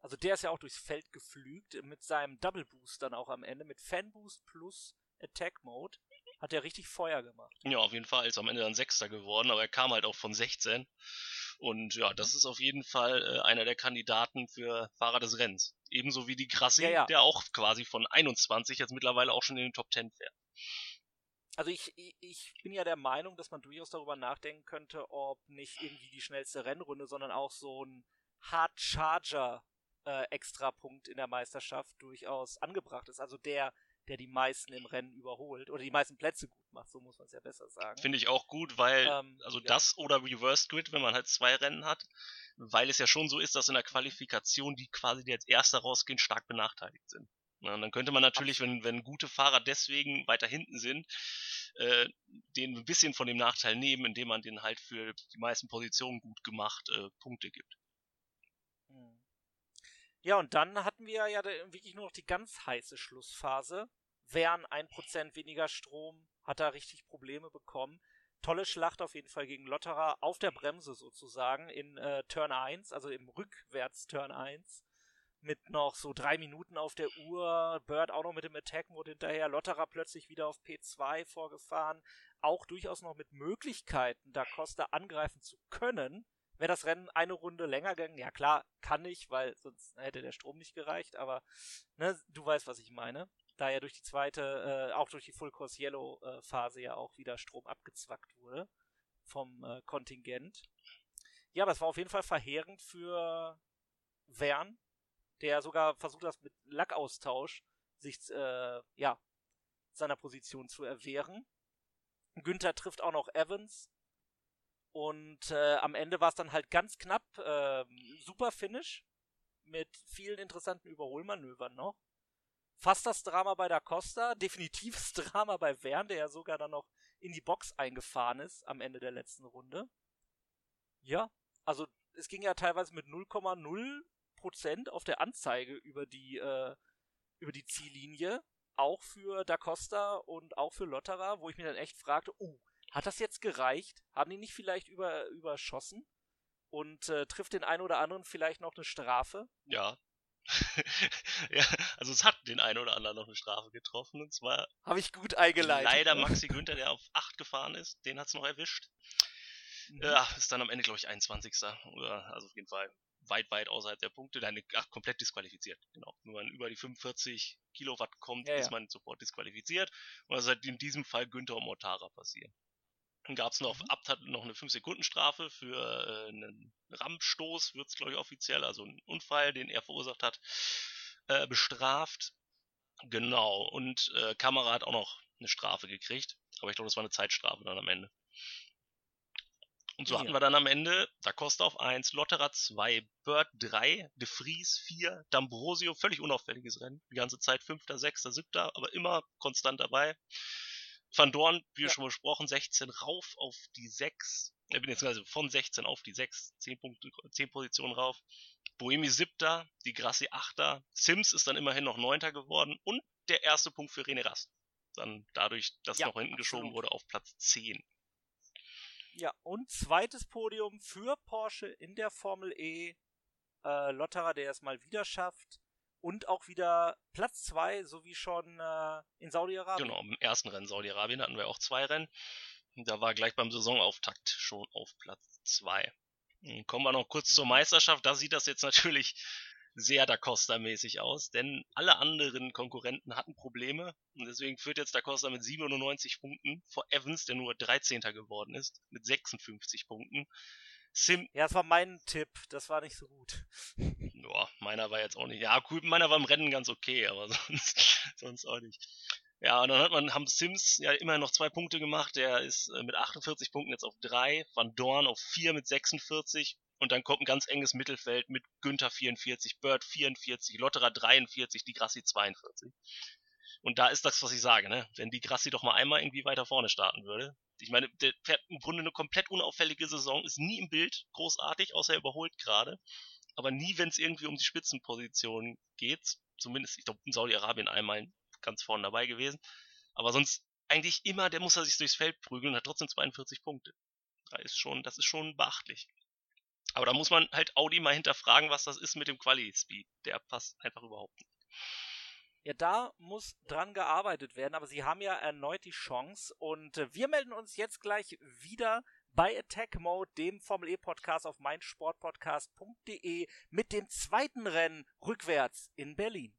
Also der ist ja auch durchs Feld geflügt mit seinem Double Boost dann auch am Ende, mit Fan Boost plus Attack Mode. Hat er richtig Feuer gemacht. Ja, auf jeden Fall. Ist am Ende dann Sechster geworden, aber er kam halt auch von 16. Und ja, das ist auf jeden Fall äh, einer der Kandidaten für Fahrer des Rennens. Ebenso wie die Krassi, ja, ja. der auch quasi von 21 jetzt mittlerweile auch schon in den Top 10 fährt. Also ich, ich bin ja der Meinung, dass man durchaus darüber nachdenken könnte, ob nicht irgendwie die schnellste Rennrunde, sondern auch so ein Hard Charger äh, Extrapunkt in der Meisterschaft durchaus angebracht ist. Also der der die meisten im Rennen überholt oder die meisten Plätze gut macht, so muss man es ja besser sagen. Finde ich auch gut, weil, ähm, also ja. das oder Reverse Grid, wenn man halt zwei Rennen hat, weil es ja schon so ist, dass in der Qualifikation die quasi, die als Erster rausgehen, stark benachteiligt sind. Ja, dann könnte man natürlich, wenn, wenn gute Fahrer deswegen weiter hinten sind, äh, denen ein bisschen von dem Nachteil nehmen, indem man denen halt für die meisten Positionen gut gemacht äh, Punkte gibt. Ja, und dann hatten wir ja wirklich nur noch die ganz heiße Schlussphase. Wären ein Prozent weniger Strom, hat er richtig Probleme bekommen. Tolle Schlacht auf jeden Fall gegen Lotterer auf der Bremse sozusagen in äh, Turn 1, also im Rückwärts Turn 1. Mit noch so drei Minuten auf der Uhr, Bird auch noch mit dem Attack-Mode hinterher, Lotterer plötzlich wieder auf P2 vorgefahren, auch durchaus noch mit Möglichkeiten, da Costa angreifen zu können, Wäre das Rennen eine Runde länger gegangen? Ja klar, kann ich, weil sonst hätte der Strom nicht gereicht, aber ne, du weißt, was ich meine. Da ja durch die zweite, äh, auch durch die Full Course Yellow äh, Phase ja auch wieder Strom abgezwackt wurde vom äh, Kontingent. Ja, das war auf jeden Fall verheerend für Wern, der sogar versucht hat, mit Lackaustausch sich äh, ja seiner Position zu erwehren. Günther trifft auch noch Evans, und äh, am Ende war es dann halt ganz knapp. Äh, super Finish mit vielen interessanten Überholmanövern noch. Fast das Drama bei Da Costa, definitives Drama bei Wern, der ja sogar dann noch in die Box eingefahren ist am Ende der letzten Runde. Ja, also es ging ja teilweise mit 0,0% auf der Anzeige über die, äh, über die Ziellinie. Auch für Da Costa und auch für Lotterer, wo ich mir dann echt fragte, oh, hat das jetzt gereicht? Haben die nicht vielleicht über, überschossen? Und äh, trifft den einen oder anderen vielleicht noch eine Strafe? Ja. ja, also es hat den einen oder anderen noch eine Strafe getroffen. Und zwar. Habe ich gut eingeleitet. Leider Maxi Günther, der auf 8 gefahren ist, den hat es noch erwischt. Mhm. Ja, ist dann am Ende, glaube ich, 21. Oder, also auf jeden Fall weit, weit außerhalb der Punkte. Dann, ach, komplett disqualifiziert. Genau. Wenn man über die 45 Kilowatt kommt, ja, ist ja. man sofort disqualifiziert. Und das hat in diesem Fall Günther und Mortara passiert. Dann gab es noch, mhm. Abt hat noch eine 5-Sekunden-Strafe für äh, einen Rammstoß, wird es glaube ich offiziell, also einen Unfall, den er verursacht hat, äh, bestraft. Genau, und äh, Kamera hat auch noch eine Strafe gekriegt, aber ich glaube, das war eine Zeitstrafe dann am Ende. Und so ja. hatten wir dann am Ende Da Costa auf 1, Lotterer 2, Bird 3, De Vries 4, D'Ambrosio, völlig unauffälliges Rennen. Die ganze Zeit 5., 6., 7., aber immer konstant dabei. Van Dorn, wie ja. schon besprochen, 16 rauf auf die 6. Ich bin jetzt also von 16 auf die 6, 10 Punkte, 10 Positionen rauf. Boemi 7. Die Grassi 8. Sims ist dann immerhin noch 9. geworden und der erste Punkt für René Rast. Dann dadurch, dass ja, noch hinten absolut. geschoben wurde auf Platz 10. Ja, und zweites Podium für Porsche in der Formel E. Äh, Lotterer, der es mal wieder schafft. Und auch wieder Platz 2, so wie schon äh, in Saudi-Arabien. Genau, im ersten Rennen Saudi-Arabien hatten wir auch zwei Rennen. Da war gleich beim Saisonauftakt schon auf Platz 2. Kommen wir noch kurz zur. Meisterschaft. Da sieht das jetzt natürlich sehr Da Costa-mäßig aus, denn alle anderen Konkurrenten hatten Probleme und deswegen führt jetzt Da Costa mit 97 Punkten vor Evans, der nur 13. geworden ist, mit 56 Punkten. Sim ja, das war mein Tipp, das war nicht so gut. Ja, meiner war jetzt auch nicht. Ja, cool, meiner war im Rennen ganz okay, aber sonst, sonst auch nicht. Ja, und dann hat man, haben Sims ja immerhin noch zwei Punkte gemacht. Der ist äh, mit 48 Punkten jetzt auf drei, Van Dorn auf vier mit 46 und dann kommt ein ganz enges Mittelfeld mit Günther 44, Bird 44, Lotterer 43, die Grassi 42. Und da ist das, was ich sage, ne? Wenn die Grassi doch mal einmal irgendwie weiter vorne starten würde. Ich meine, der fährt im Grunde eine komplett unauffällige Saison, ist nie im Bild, großartig, außer er überholt gerade. Aber nie, wenn es irgendwie um die Spitzenposition geht. Zumindest, ich glaube, in Saudi-Arabien einmal ganz vorne dabei gewesen. Aber sonst eigentlich immer, der muss er sich durchs Feld prügeln und hat trotzdem 42 Punkte. Da ist schon, das ist schon beachtlich. Aber da muss man halt Audi mal hinterfragen, was das ist mit dem Quali-Speed. Der passt einfach überhaupt nicht. Ja, da muss dran gearbeitet werden, aber sie haben ja erneut die Chance und äh, wir melden uns jetzt gleich wieder bei Attack Mode, dem Formel E Podcast auf meinsportpodcast.de mit dem zweiten Rennen rückwärts in Berlin.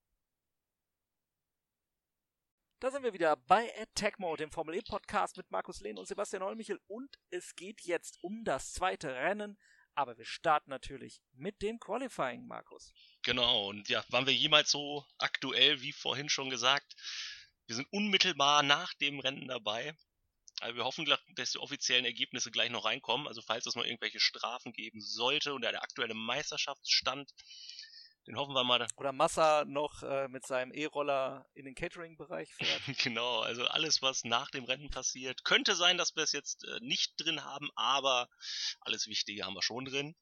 Da sind wir wieder bei Attack Mode, dem Formel E Podcast mit Markus Lehn und Sebastian Holmichel und es geht jetzt um das zweite Rennen aber wir starten natürlich mit dem Qualifying, Markus. Genau, und ja, waren wir jemals so aktuell, wie vorhin schon gesagt? Wir sind unmittelbar nach dem Rennen dabei. Also wir hoffen, dass die offiziellen Ergebnisse gleich noch reinkommen. Also falls es noch irgendwelche Strafen geben sollte und der aktuelle Meisterschaftsstand den hoffen wir mal. Oder Massa noch äh, mit seinem E-Roller in den Catering-Bereich fährt. genau, also alles, was nach dem Rennen passiert. Könnte sein, dass wir es jetzt äh, nicht drin haben, aber alles Wichtige haben wir schon drin.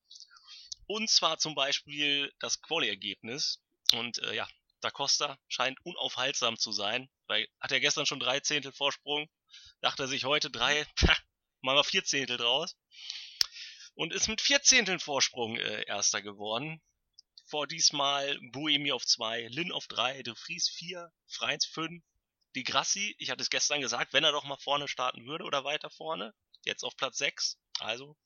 Und zwar zum Beispiel das Quali-Ergebnis. Und äh, ja, Da Costa scheint unaufhaltsam zu sein, weil hat er gestern schon drei Zehntel Vorsprung, dachte er sich heute drei, machen wir vier Zehntel draus. Und ist mit vier Zehnteln Vorsprung äh, Erster geworden vor diesmal Buemi auf 2, Lin auf 3, De Vries 4, Freins 5, Die Grassi, ich hatte es gestern gesagt, wenn er doch mal vorne starten würde oder weiter vorne, jetzt auf Platz 6, also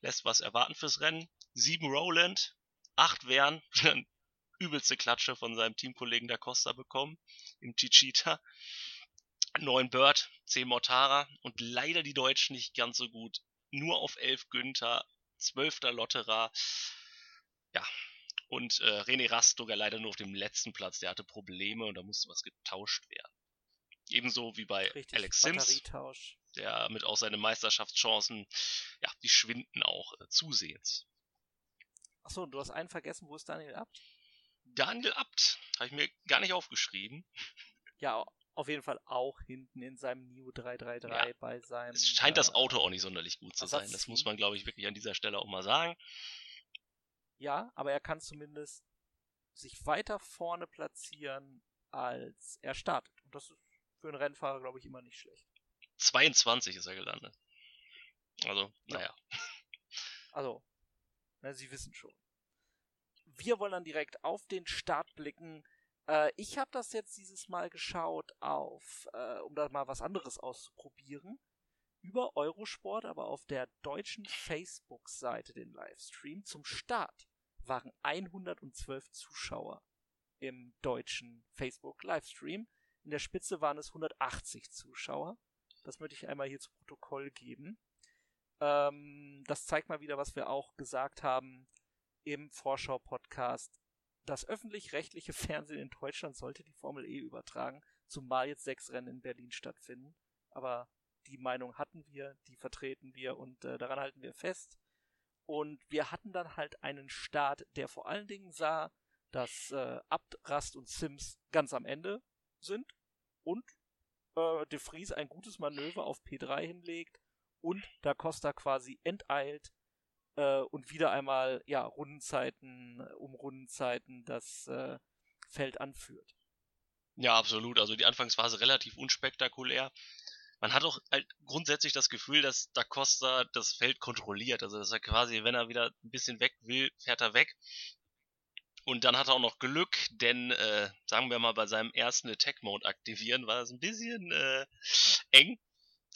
lässt was erwarten fürs Rennen. 7 Roland, 8 Wern, übelste Klatsche von seinem Teamkollegen Da Costa bekommen im Chichita. 9 Bird, 10 Mortara und leider die Deutschen nicht ganz so gut. Nur auf 11 Günther, 12. Lotterer. Ja, und äh, René Rast sogar leider nur auf dem letzten Platz. Der hatte Probleme und da musste was getauscht werden. Ebenso wie bei Richtig, Alex Sims, der mit auch seinen Meisterschaftschancen, ja, die schwinden auch äh, zusehends. Achso, du hast einen vergessen, wo ist Daniel Abt? Daniel Abt, habe ich mir gar nicht aufgeschrieben. Ja, auf jeden Fall auch hinten in seinem New 333 ja. bei seinem. Es scheint äh, das Auto auch nicht sonderlich gut zu sein. Das muss man, glaube ich, wirklich an dieser Stelle auch mal sagen. Ja, aber er kann zumindest sich weiter vorne platzieren, als er startet. Und das ist für einen Rennfahrer, glaube ich, immer nicht schlecht. 22 ist er gelandet. Also, ja. naja. Also, na, Sie wissen schon. Wir wollen dann direkt auf den Start blicken. Äh, ich habe das jetzt dieses Mal geschaut auf, äh, um da mal was anderes auszuprobieren, über Eurosport, aber auf der deutschen Facebook-Seite den Livestream. Zum Start waren 112 Zuschauer im deutschen Facebook-Livestream. In der Spitze waren es 180 Zuschauer. Das möchte ich einmal hier zu Protokoll geben. Ähm, das zeigt mal wieder, was wir auch gesagt haben im Vorschau-Podcast. Das öffentlich-rechtliche Fernsehen in Deutschland sollte die Formel E übertragen, zumal jetzt sechs Rennen in Berlin stattfinden. Aber die Meinung hatten wir, die vertreten wir und äh, daran halten wir fest. Und wir hatten dann halt einen Start, der vor allen Dingen sah, dass äh, Abt, Rast und Sims ganz am Ende sind und äh, De Vries ein gutes Manöver auf P3 hinlegt und Da Costa quasi enteilt äh, und wieder einmal ja Rundenzeiten um Rundenzeiten das äh, Feld anführt. Ja, absolut. Also die Anfangsphase relativ unspektakulär. Man hat auch halt grundsätzlich das Gefühl, dass Da Costa das Feld kontrolliert. Also dass er quasi, wenn er wieder ein bisschen weg will, fährt er weg. Und dann hat er auch noch Glück, denn äh, sagen wir mal, bei seinem ersten Attack Mode aktivieren war es ein bisschen äh, eng.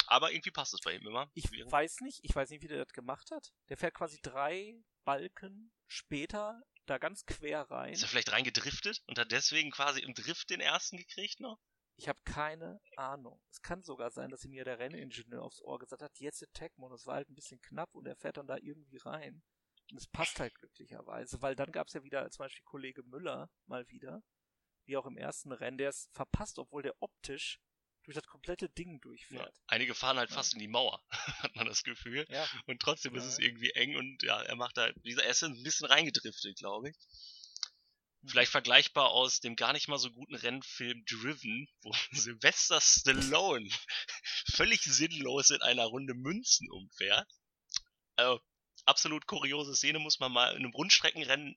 Aber irgendwie passt es bei ihm immer. Ich weiß nicht, ich weiß nicht, wie der das gemacht hat. Der fährt quasi drei Balken später da ganz quer rein. Ist er vielleicht reingedriftet und hat deswegen quasi im Drift den ersten gekriegt noch? Ich habe keine Ahnung. Es kann sogar sein, dass ihm mir der Renningenieur aufs Ohr gesagt hat, jetzt Attack Mode. Das war halt ein bisschen knapp und er fährt dann da irgendwie rein. Und es passt halt glücklicherweise, weil dann gab es ja wieder zum Beispiel Kollege Müller mal wieder, wie auch im ersten Rennen, der es verpasst, obwohl der optisch durch das komplette Ding durchfährt. Ja, einige fahren halt ja. fast in die Mauer, hat man das Gefühl. Ja. Und trotzdem ist es irgendwie eng und ja, er macht dieser er ist ein bisschen reingedriftet, glaube ich. Mhm. Vielleicht vergleichbar aus dem gar nicht mal so guten Rennfilm Driven, wo Sylvester Stallone völlig sinnlos in einer Runde Münzen umfährt. Also, absolut kuriose Szene, muss man mal in einem Rundstreckenrennen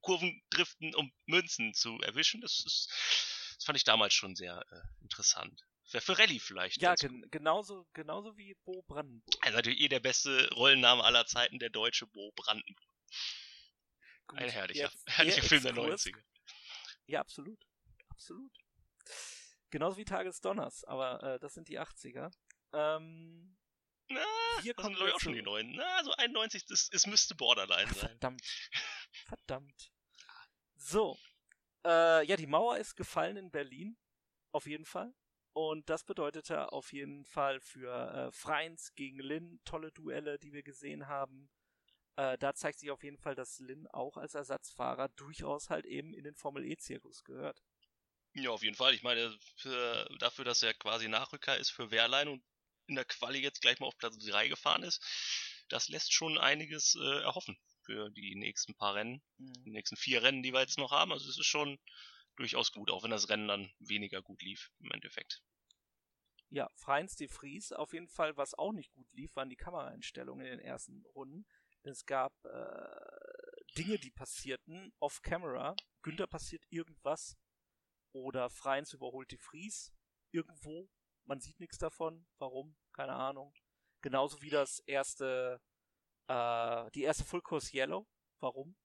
Kurven driften, um Münzen zu erwischen. Das, ist, das fand ich damals schon sehr äh, interessant. Wäre für Rallye vielleicht. Ja, gen genauso, genauso wie Bo Brandenburg. Also natürlich eh der beste Rollenname aller Zeiten, der deutsche Bo Brandenburg. Gut, Ein herrlicher, jetzt, herrlicher Film der 90er. Ja, absolut. Absolut. Genauso wie Tagesdonners, aber äh, das sind die 80er. Ähm, na, Hier das sind glaube ich auch schon die neuen. Na, so 91, das, es müsste Borderline Ach, sein. Verdammt. Verdammt. So. Äh, ja, die Mauer ist gefallen in Berlin. Auf jeden Fall. Und das bedeutete auf jeden Fall für äh, Freins gegen Lin tolle Duelle, die wir gesehen haben. Äh, da zeigt sich auf jeden Fall, dass Lin auch als Ersatzfahrer durchaus halt eben in den Formel E-Zirkus gehört. Ja, auf jeden Fall. Ich meine, für, dafür, dass er quasi Nachrücker ist für Wehrlein und in der Quali jetzt gleich mal auf Platz 3 gefahren ist, das lässt schon einiges äh, erhoffen für die nächsten paar Rennen, mhm. die nächsten vier Rennen, die wir jetzt noch haben. Also es ist schon durchaus gut, auch wenn das Rennen dann weniger gut lief im Endeffekt. Ja, Freins de Vries auf jeden Fall, was auch nicht gut lief, waren die Kameraeinstellungen in den ersten Runden. Es gab äh, Dinge, die passierten off-camera. Günther passiert irgendwas oder Freins überholt die Vries irgendwo man sieht nichts davon. Warum? Keine Ahnung. Genauso wie das erste, äh, die erste Full Course Yellow. Warum?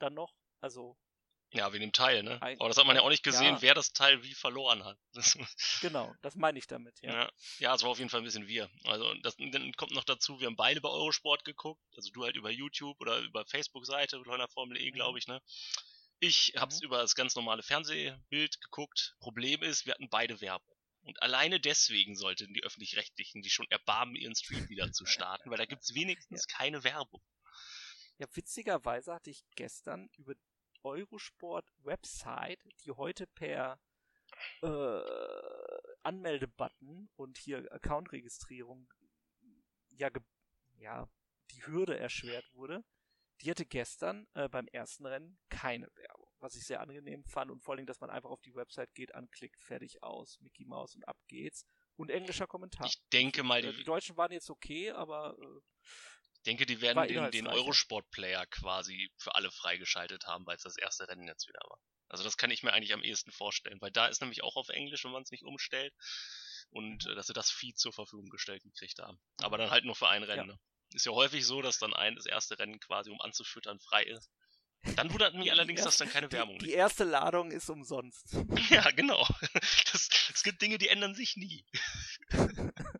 Dann noch? Also. Ja, wegen dem Teil, ne? Aber das hat man ja auch nicht gesehen, ja. wer das Teil wie verloren hat. genau, das meine ich damit, ja. ja. Ja, es war auf jeden Fall ein bisschen wir. Also, das dann kommt noch dazu, wir haben beide bei Eurosport geguckt. Also, du halt über YouTube oder über Facebook-Seite, Leuna Formel E, glaube mhm. ich, ne? Ich hab's mhm. über das ganz normale Fernsehbild geguckt. Problem ist, wir hatten beide Werbung. Und alleine deswegen sollten die Öffentlich-Rechtlichen sich schon erbarmen, ihren Stream wieder zu starten, weil da gibt es wenigstens ja. keine Werbung. Ja, witzigerweise hatte ich gestern über Eurosport Website, die heute per äh, Anmeldebutton und hier Account-Registrierung ja, ja, die Hürde erschwert wurde, die hatte gestern äh, beim ersten Rennen keine Werbung was ich sehr angenehm fand und vor allem, dass man einfach auf die Website geht, anklickt, fertig aus, Mickey Mouse und ab geht's. Und englischer Kommentar. Ich denke mal, die, die Deutschen waren jetzt okay, aber äh, denke, die werden den, den Eurosport-Player quasi für alle freigeschaltet haben, weil es das erste Rennen jetzt wieder war. Also das kann ich mir eigentlich am ehesten vorstellen, weil da ist nämlich auch auf Englisch, wenn man es nicht umstellt. Und äh, dass sie das Feed zur Verfügung gestellt gekriegt haben. Aber dann halt nur für ein Rennen. Ja. Ne? Ist ja häufig so, dass dann ein das erste Rennen quasi, um anzufüttern, frei ist. Dann wundert mich allerdings, erste, dass dann keine Werbung die, die erste Ladung ist umsonst. Ja, genau. Das, es gibt Dinge, die ändern sich nie.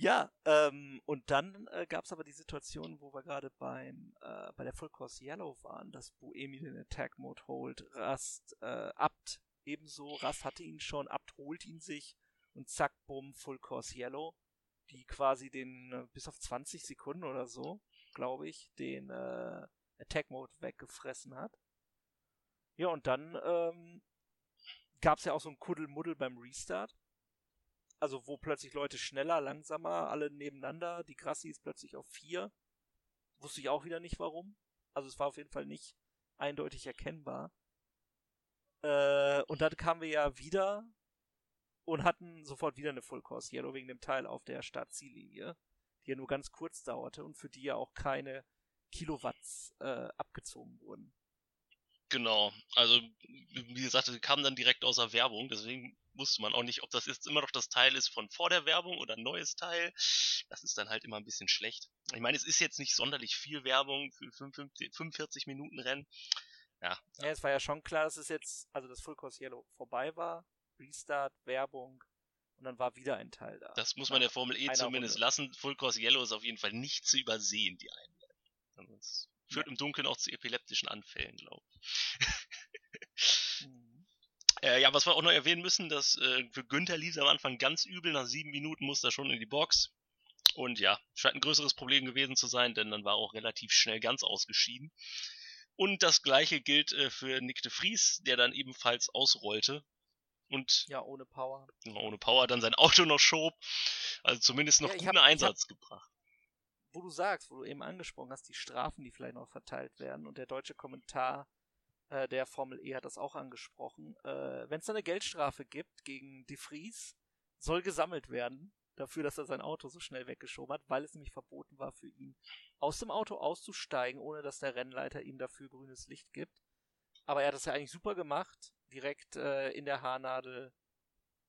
Ja, ähm, und dann äh, gab es aber die Situation, wo wir gerade beim äh, bei der Full Course Yellow waren, dass Boemi den Attack Mode holt, Rast äh, Abt ebenso, Rast hatte ihn schon, Abt holt ihn sich und zack, bumm, Full Course Yellow, die quasi den äh, bis auf 20 Sekunden oder so, glaube ich, den äh, Attack Mode weggefressen hat. Ja, und dann ähm, gab es ja auch so ein Kuddelmuddel beim Restart also wo plötzlich Leute schneller, langsamer, alle nebeneinander, die Grassi ist plötzlich auf vier. Wusste ich auch wieder nicht warum. Also es war auf jeden Fall nicht eindeutig erkennbar. Äh, und dann kamen wir ja wieder und hatten sofort wieder eine Full Course Yellow wegen dem Teil auf der Startziellinie, die ja nur ganz kurz dauerte und für die ja auch keine Kilowatts äh, abgezogen wurden. Genau, also wie gesagt, kamen dann direkt aus der Werbung, deswegen wusste man auch nicht, ob das jetzt immer noch das Teil ist von vor der Werbung oder ein neues Teil. Das ist dann halt immer ein bisschen schlecht. Ich meine, es ist jetzt nicht sonderlich viel Werbung für 45 Minuten Rennen. Ja. Ja, es war ja schon klar, dass es jetzt, also das Full Course Yellow vorbei war. Restart, Werbung und dann war wieder ein Teil da. Das muss man der Formel E zumindest Runde. lassen. Full Course Yellow ist auf jeden Fall nicht zu übersehen, die Einblendung. Führt ja. im Dunkeln auch zu epileptischen Anfällen, glaube ich. mhm. äh, ja, was wir auch noch erwähnen müssen, dass äh, für Günther lief am Anfang ganz übel, nach sieben Minuten musste er schon in die Box. Und ja, scheint ein größeres Problem gewesen zu sein, denn dann war er auch relativ schnell ganz ausgeschieden. Und das gleiche gilt äh, für Nick de Vries, der dann ebenfalls ausrollte. Und ja, ohne Power. Ohne Power dann sein Auto noch schob. Also zumindest noch ja, guten hab, Einsatz hab, gebracht wo du sagst, wo du eben angesprochen hast, die Strafen, die vielleicht noch verteilt werden und der deutsche Kommentar äh, der Formel E hat das auch angesprochen. Äh, Wenn es eine Geldstrafe gibt gegen De Vries, soll gesammelt werden dafür, dass er sein Auto so schnell weggeschoben hat, weil es nämlich verboten war für ihn, aus dem Auto auszusteigen, ohne dass der Rennleiter ihm dafür grünes Licht gibt. Aber er hat das ja eigentlich super gemacht, direkt äh, in der Haarnadel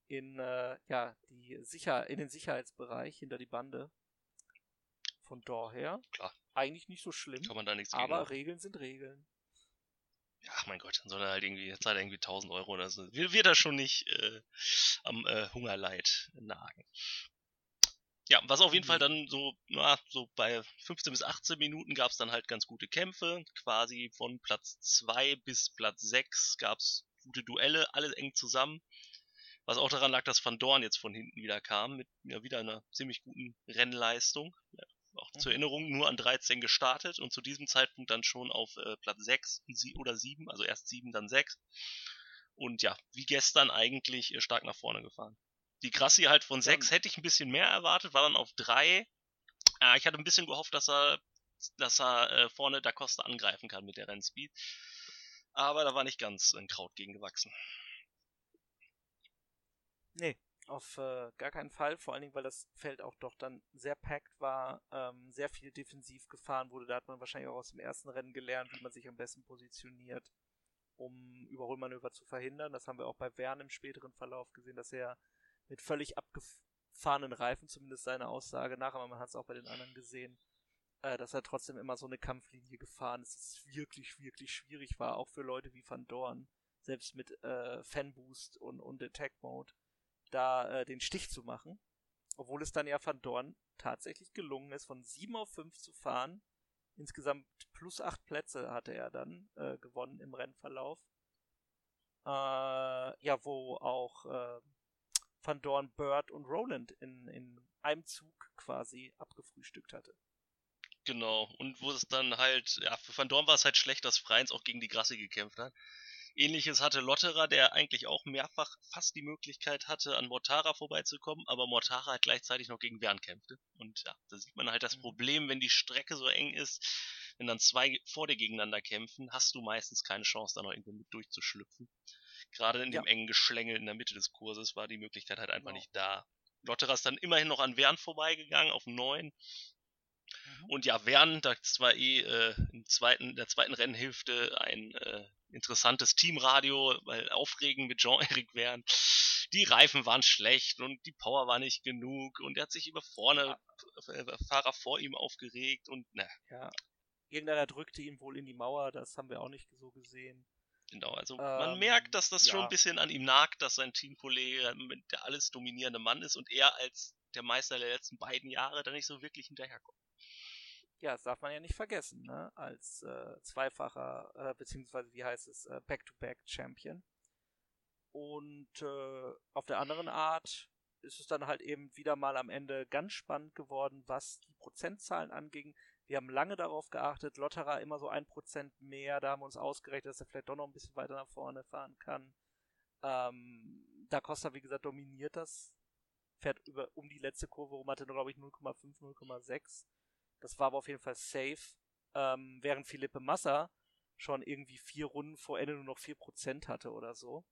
in äh, ja die sicher in den Sicherheitsbereich hinter die Bande von daher, Klar. eigentlich nicht so schlimm. Kann man da nichts Aber gegen Regeln sind Regeln. Ja, mein Gott, dann soll er halt irgendwie, zahlt er irgendwie 1000 Euro oder so. Wird er schon nicht äh, am äh, Hungerleid nagen. Ja, was auf jeden Fall dann so, na, so bei 15 bis 18 Minuten gab es dann halt ganz gute Kämpfe. Quasi von Platz 2 bis Platz 6 gab es gute Duelle, alle eng zusammen. Was auch daran lag, dass Van Dorn jetzt von hinten wieder kam, mit ja, wieder einer ziemlich guten Rennleistung auch zur Erinnerung, nur an 13 gestartet und zu diesem Zeitpunkt dann schon auf äh, Platz 6 oder 7, also erst 7, dann 6. Und ja, wie gestern eigentlich äh, stark nach vorne gefahren. Die Grassi halt von 6 hätte ich ein bisschen mehr erwartet, war dann auf 3. Äh, ich hatte ein bisschen gehofft, dass er, dass er äh, vorne Da Costa angreifen kann mit der Rennspeed. Aber da war nicht ganz ein Kraut gegen gewachsen. Nee, auf äh, gar keinen Fall, vor allen Dingen, weil das Feld auch doch dann sehr packed war, ähm, sehr viel defensiv gefahren wurde. Da hat man wahrscheinlich auch aus dem ersten Rennen gelernt, wie man sich am besten positioniert, um Überholmanöver zu verhindern. Das haben wir auch bei Wern im späteren Verlauf gesehen, dass er mit völlig abgefahrenen Reifen, zumindest seine Aussage nach, aber man hat es auch bei den anderen gesehen, äh, dass er trotzdem immer so eine Kampflinie gefahren ist, dass es wirklich, wirklich schwierig war, auch für Leute wie Van Dorn, selbst mit äh, Fanboost und, und Attack Mode da äh, den Stich zu machen. Obwohl es dann ja Van Dorn tatsächlich gelungen ist, von 7 auf 5 zu fahren. Insgesamt plus 8 Plätze hatte er dann äh, gewonnen im Rennverlauf. Äh, ja, wo auch äh, Van Dorn, Bird und Roland in, in einem Zug quasi abgefrühstückt hatte. Genau, und wo es dann halt, ja, für Van Dorn war es halt schlecht, dass Freins auch gegen die Grasse gekämpft hat. Ähnliches hatte Lotterer, der eigentlich auch mehrfach fast die Möglichkeit hatte, an Mortara vorbeizukommen, aber Mortara hat gleichzeitig noch gegen Wern kämpfte. Und ja, da sieht man halt das mhm. Problem, wenn die Strecke so eng ist, wenn dann zwei vor dir gegeneinander kämpfen, hast du meistens keine Chance, da noch irgendwo mit durchzuschlüpfen. Gerade in dem ja. engen Geschlängel in der Mitte des Kurses war die Möglichkeit halt einfach genau. nicht da. Lotterer ist dann immerhin noch an Wern vorbeigegangen, auf 9. Und ja, Wern, das war eh äh, im zweiten, der zweiten Rennhälfte ein äh, interessantes Teamradio, weil aufregend mit Jean-Eric Verne. Die Reifen waren schlecht und die Power war nicht genug und er hat sich über vorne ja. Fahrer vor ihm aufgeregt und ne. Ja. Irgendeiner drückte ihn wohl in die Mauer, das haben wir auch nicht so gesehen. Genau, also man ähm, merkt, dass das ja. schon ein bisschen an ihm nagt, dass sein Teamkollege der alles dominierende Mann ist und er als der Meister der letzten beiden Jahre da nicht so wirklich hinterherkommt. Ja, das darf man ja nicht vergessen, ne? Als äh, zweifacher, äh, beziehungsweise wie heißt es, äh, Back-to-Back-Champion. Und äh, auf der anderen Art ist es dann halt eben wieder mal am Ende ganz spannend geworden, was die Prozentzahlen anging. Wir haben lange darauf geachtet, Lotterer immer so ein Prozent mehr, da haben wir uns ausgerechnet, dass er vielleicht doch noch ein bisschen weiter nach vorne fahren kann. Ähm, da Costa, wie gesagt, dominiert das, fährt über um die letzte Kurve rum, hatte glaube ich, 0,5, 0,6. Das war aber auf jeden Fall safe. Ähm, während Philippe Massa schon irgendwie vier Runden vor Ende nur noch 4% hatte oder so.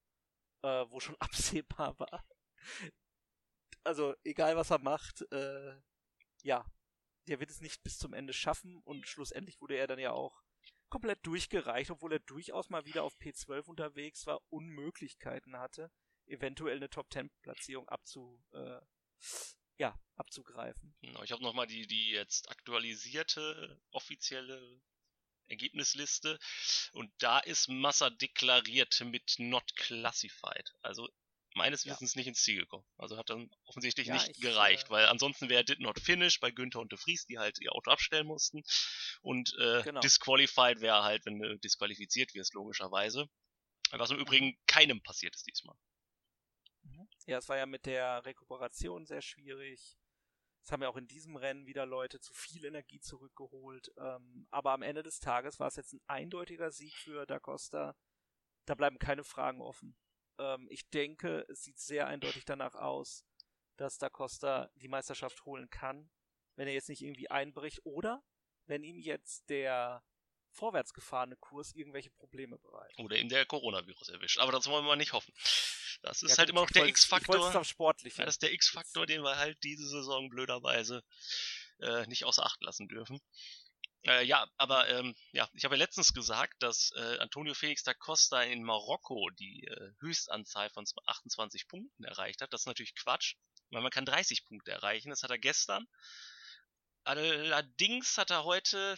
Äh, wo schon absehbar war. Also, egal was er macht, äh, ja, der wird es nicht bis zum Ende schaffen und schlussendlich wurde er dann ja auch komplett durchgereicht, obwohl er durchaus mal wieder auf P12 unterwegs war, Unmöglichkeiten hatte, eventuell eine Top 10 Platzierung abzu, äh, ja, abzugreifen. Genau, ich habe nochmal die, die jetzt aktualisierte offizielle Ergebnisliste und da ist Massa deklariert mit not classified. Also meines Wissens ja. nicht ins Ziel gekommen. Also hat dann offensichtlich ja, nicht ich, gereicht, äh, weil ansonsten wäre Did Not Finish bei Günther und De Vries, die halt ihr Auto abstellen mussten. Und äh, genau. Disqualified wäre halt, wenn du disqualifiziert wirst, logischerweise. Was im Übrigen mhm. keinem passiert ist diesmal. Mhm. Ja, es war ja mit der Rekuperation sehr schwierig. Es haben ja auch in diesem Rennen wieder Leute zu viel Energie zurückgeholt. Ähm, aber am Ende des Tages war es jetzt ein eindeutiger Sieg für Da Costa. Da bleiben keine Fragen offen. Ähm, ich denke, es sieht sehr eindeutig danach aus, dass Da Costa die Meisterschaft holen kann, wenn er jetzt nicht irgendwie einbricht oder wenn ihm jetzt der vorwärts gefahrene Kurs irgendwelche Probleme bereitet. Oder ihm der Coronavirus erwischt. Aber das wollen wir mal nicht hoffen. Das ist ja, halt gut, immer noch der X-Faktor. Das ist der X-Faktor, den wir halt diese Saison blöderweise äh, nicht außer Acht lassen dürfen. Äh, ja, aber ähm, ja, ich habe ja letztens gesagt, dass äh, Antonio Felix da Costa in Marokko die äh, Höchstanzahl von 28 Punkten erreicht hat. Das ist natürlich Quatsch, weil man kann 30 Punkte erreichen. Das hat er gestern. Allerdings hat er heute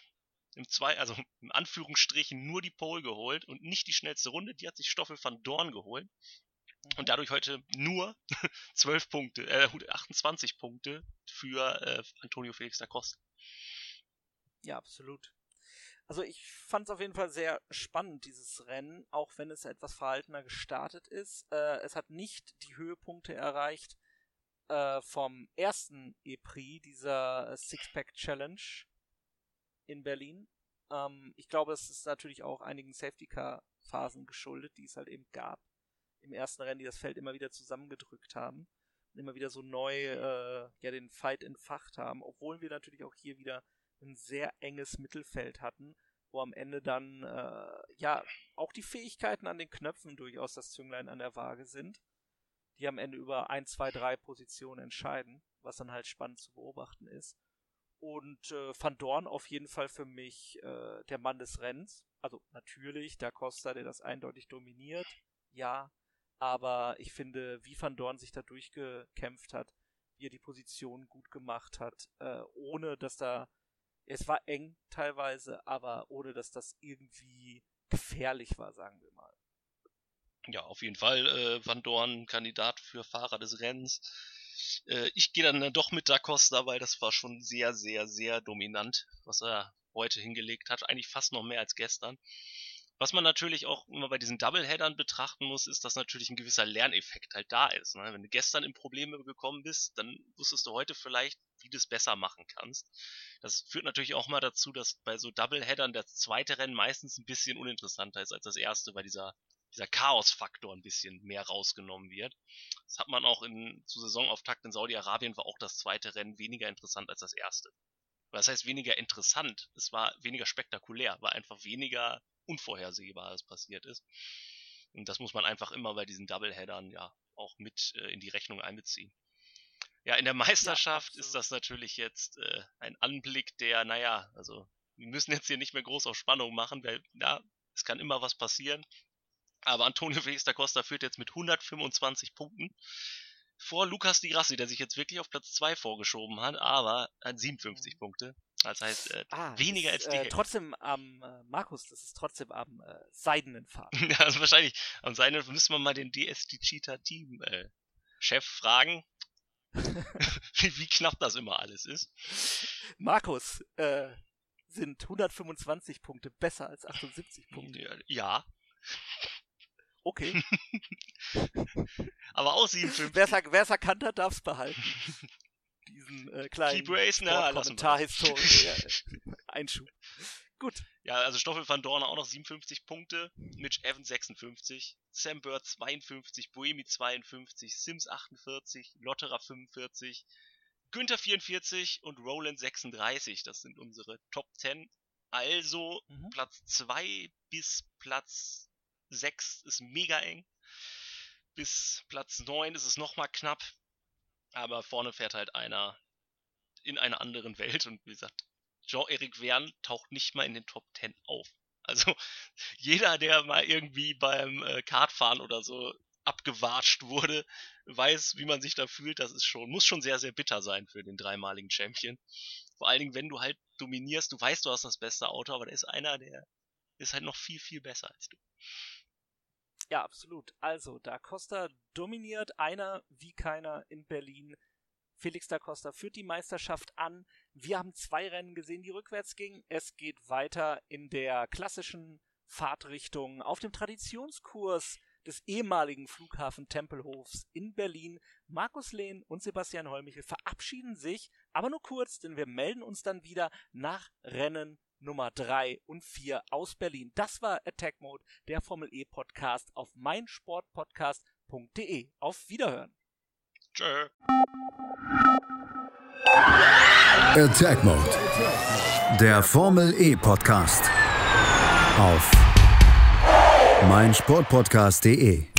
im zwei, also im Anführungsstrichen nur die Pole geholt und nicht die schnellste Runde. Die hat sich Stoffel van Dorn geholt. Und mhm. dadurch heute nur 12 Punkte, äh, 28 Punkte für äh, Antonio Felix da Costa. Ja, absolut. Also ich fand es auf jeden Fall sehr spannend, dieses Rennen, auch wenn es etwas verhaltener gestartet ist. Äh, es hat nicht die Höhepunkte erreicht äh, vom ersten E-Prix, dieser Six-Pack Challenge in Berlin. Ähm, ich glaube, es ist natürlich auch einigen Safety-Car-Phasen geschuldet, die es halt eben gab im ersten Rennen, die das Feld immer wieder zusammengedrückt haben und immer wieder so neu äh, ja den Fight entfacht haben, obwohl wir natürlich auch hier wieder ein sehr enges Mittelfeld hatten, wo am Ende dann äh, ja auch die Fähigkeiten an den Knöpfen durchaus das Zünglein an der Waage sind, die am Ende über ein, zwei, drei Positionen entscheiden, was dann halt spannend zu beobachten ist. Und äh, Van Dorn auf jeden Fall für mich äh, der Mann des Rennens. Also natürlich der Costa, der das eindeutig dominiert, ja. Aber ich finde, wie Van Dorn sich da durchgekämpft hat, wie er die Position gut gemacht hat, äh, ohne dass da es war eng teilweise, aber ohne dass das irgendwie gefährlich war, sagen wir mal. Ja, auf jeden Fall äh, Van Dorn Kandidat für Fahrer des Rennens. Äh, ich gehe dann doch mit Da Costa, weil das war schon sehr, sehr, sehr dominant, was er heute hingelegt hat. Eigentlich fast noch mehr als gestern. Was man natürlich auch immer bei diesen Doubleheadern betrachten muss, ist, dass natürlich ein gewisser Lerneffekt halt da ist. Ne? Wenn du gestern in Probleme gekommen bist, dann wusstest du heute vielleicht, wie du es besser machen kannst. Das führt natürlich auch mal dazu, dass bei so Doubleheadern das zweite Rennen meistens ein bisschen uninteressanter ist als das erste, weil dieser, dieser Chaos-Faktor ein bisschen mehr rausgenommen wird. Das hat man auch in, zu Saisonauftakt in Saudi-Arabien war auch das zweite Rennen weniger interessant als das erste. Was heißt weniger interessant? Es war weniger spektakulär, war einfach weniger Unvorhersehbares passiert ist. Und das muss man einfach immer bei diesen Doubleheadern ja auch mit äh, in die Rechnung einbeziehen. Ja, in der Meisterschaft ja, ist das natürlich jetzt äh, ein Anblick, der, naja, also wir müssen jetzt hier nicht mehr groß auf Spannung machen, weil ja, es kann immer was passieren. Aber Antonio Felix da Costa führt jetzt mit 125 Punkten vor Lukas Di Grassi, der sich jetzt wirklich auf Platz 2 vorgeschoben hat, aber hat 57 mhm. Punkte. Das heißt, äh, ah, weniger als die äh, Trotzdem am, äh, Markus, das ist trotzdem am äh, seidenen Faden. ja, also wahrscheinlich am seidenen müssen wir mal den DSD Cheetah Team äh, Chef fragen, wie, wie knapp das immer alles ist. Markus, äh, sind 125 Punkte besser als 78 Punkte? Ja. Okay. Aber auch 57. Wer es erkannt hat, darf es behalten. Diesen äh, kleinen ne? Kommentarhistorie. Einschub. Gut. Ja, also Stoffel van Dorn auch noch 57 Punkte, Mitch Evans 56, Sam Bird 52, Boemi 52, Sims 48, Lotterer 45, Günther 44 und Roland 36. Das sind unsere Top 10. Also mhm. Platz 2 bis Platz 6 ist mega eng. Bis Platz 9 ist es nochmal knapp. Aber vorne fährt halt einer in einer anderen Welt und wie gesagt, Jean-Eric Verne taucht nicht mal in den Top 10 auf. Also jeder, der mal irgendwie beim äh, Kartfahren oder so abgewatscht wurde, weiß, wie man sich da fühlt. Das ist schon, muss schon sehr, sehr bitter sein für den dreimaligen Champion. Vor allen Dingen, wenn du halt dominierst, du weißt, du hast das beste Auto, aber da ist einer, der ist halt noch viel, viel besser als du. Ja, absolut. Also, da Costa dominiert einer wie keiner in Berlin. Felix da Costa führt die Meisterschaft an. Wir haben zwei Rennen gesehen, die rückwärts gingen. Es geht weiter in der klassischen Fahrtrichtung auf dem Traditionskurs des ehemaligen Flughafen Tempelhofs in Berlin. Markus Lehn und Sebastian Holmichel verabschieden sich, aber nur kurz, denn wir melden uns dann wieder nach Rennen Nummer 3 und 4 aus Berlin. Das war Attack Mode, der Formel E Podcast auf meinsportpodcast.de. Auf Wiederhören. Tschö. Attack Mode, der Formel E Podcast auf meinsportpodcast.de